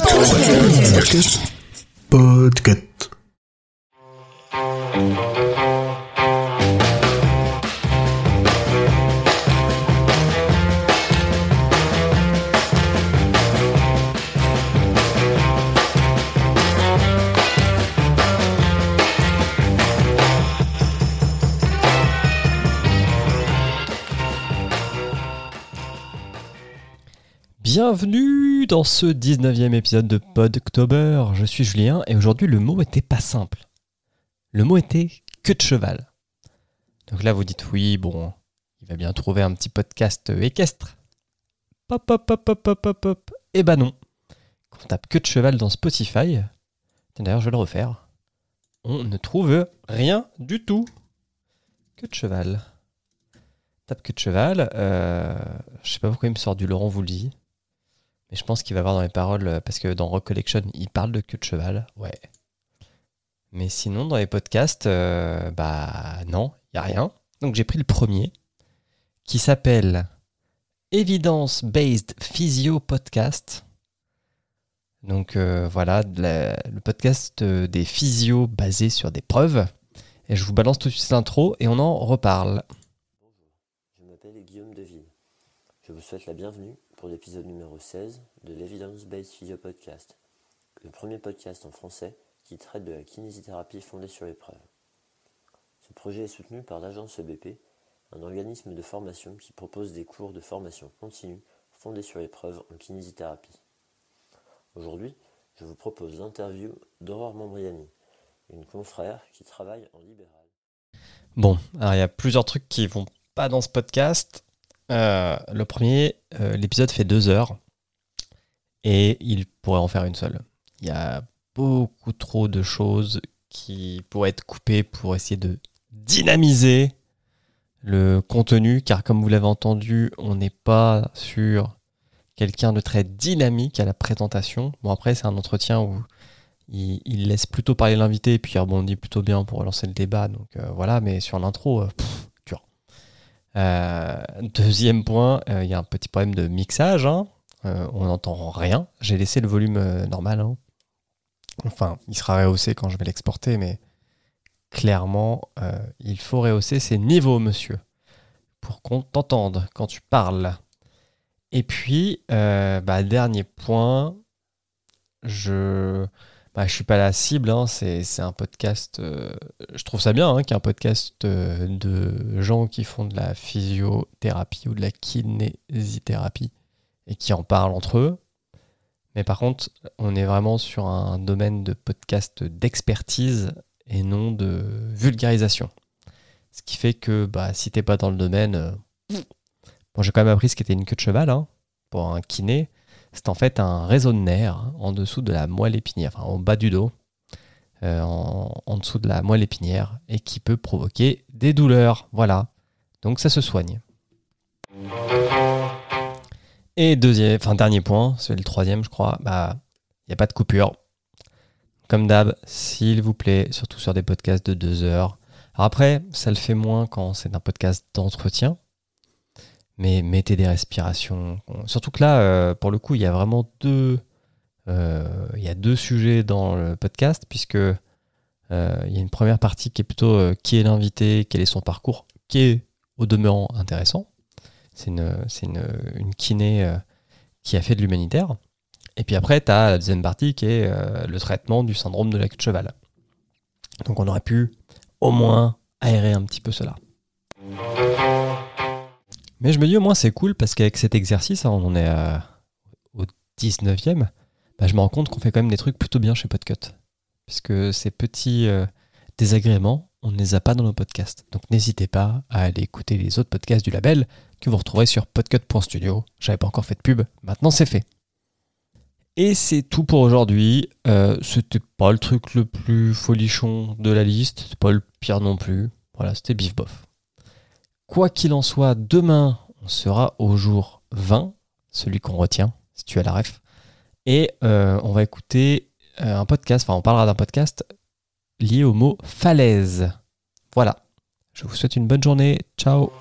Podcast. Podcast. Bienvenue dans ce 19e épisode de Podctober. Je suis Julien et aujourd'hui le mot était pas simple. Le mot était queue de cheval. Donc là vous dites oui, bon, il va bien trouver un petit podcast équestre. Pop, pop, pop, pop, pop, pop, pop. Eh ben non. Quand on tape queue de cheval dans Spotify, d'ailleurs je vais le refaire, on ne trouve rien du tout. Queue de cheval. Tape queue de cheval. Euh, je sais pas pourquoi il me sort du Laurent Voulzy. Mais je pense qu'il va voir dans les paroles, euh, parce que dans Rock Collection, il parle de queue de cheval. Ouais. Mais sinon, dans les podcasts, euh, bah non, il n'y a rien. Donc j'ai pris le premier, qui s'appelle Evidence Based Physio Podcast. Donc euh, voilà, la- le podcast des physios basés sur des preuves. Et je vous balance tout de suite l'intro et on en reparle. Bonjour, je m'appelle Guillaume Deville. Je vous souhaite la bienvenue pour l'épisode numéro 16 de l'Evidence Based Physio Podcast, le premier podcast en français qui traite de la kinésithérapie fondée sur les preuves. Ce projet est soutenu par l'agence EBP, un organisme de formation qui propose des cours de formation continue fondés sur les preuves en kinésithérapie. Aujourd'hui, je vous propose l'interview d'Aurore Mambriani, une confrère qui travaille en libéral. Bon, alors il y a plusieurs trucs qui vont pas dans ce podcast. Euh, le premier, euh, l'épisode fait deux heures et il pourrait en faire une seule. Il y a beaucoup trop de choses qui pourraient être coupées pour essayer de dynamiser le contenu, car comme vous l'avez entendu, on n'est pas sur quelqu'un de très dynamique à la présentation. Bon après, c'est un entretien où il, laisse plutôt parler l'invité et puis il rebondit plutôt bien pour lancer le débat. Donc euh, voilà, mais sur l'intro, euh, pff, dur. Euh, deuxième point, euh, il y a un petit problème de mixage. hein. Euh, on n'entend rien. J'ai laissé le volume euh, normal. hein. Enfin, il sera rehaussé quand je vais l'exporter, mais clairement, euh, il faut rehausser ses niveaux, monsieur, pour qu'on t'entende quand tu parles. Et puis, euh, bah, dernier point, je bah, je suis pas la cible, hein, c'est un podcast. euh, je trouve ça bien hein, qu'il y ait un podcast euh, de gens qui font de la physiothérapie ou de la kinésithérapie et qui en parlent entre eux. Mais par contre, on est vraiment sur un domaine de podcast d'expertise et non de vulgarisation. Ce qui fait que bah, si t'es pas dans le domaine. euh, j'ai quand même appris ce qu'était une queue de cheval hein, pour un kiné c'est en fait un réseau de nerfs en dessous de la moelle épinière, enfin au bas du dos, euh, en, en dessous de la moelle épinière, et qui peut provoquer des douleurs. Voilà. Donc ça se soigne. Et deuxième, enfin dernier point, c'est le troisième, je crois, bah il n'y a pas de coupure. Comme d'hab, s'il vous plaît, surtout sur des podcasts de deux heures. Après, ça le fait moins quand c'est un podcast d'entretien mais mettez des respirations. Surtout que là, euh, pour le coup, il y a vraiment deux, euh, il y a deux sujets dans le podcast, puisque euh, il y a une première partie qui est plutôt qui est l'invité, quel est son parcours, qui est au demeurant intéressant. C'est une, une, une kiné qui a fait de l'humanitaire. Et puis après, tu as la deuxième partie qui est le traitement du syndrome de la queue de cheval. Donc on aurait pu au moins aérer un petit peu cela. Mais je me dis au moins c'est cool parce qu'avec cet exercice, hein, on est au 19e, bah, je me rends compte qu'on fait quand même des trucs plutôt bien chez Podcut. Puisque ces petits euh, désagréments, on ne les a pas dans nos podcasts. Donc n'hésitez pas à aller écouter les autres podcasts du label que vous retrouverez sur podcut.studio. J'avais pas encore fait de pub, maintenant c'est fait. Et c'est tout pour aujourd'hui. Euh, c'était pas le truc le plus folichon de la liste, c'est pas le pire non plus. Voilà, c'était bif bof. Quoi qu'il en soit, demain, on sera au jour 20, celui qu'on retient, si tu as la ref. Et euh, on va écouter euh, un podcast, enfin on parlera d'un podcast lié au mot falaise. Voilà. Je vous souhaite une bonne journée. Ciao.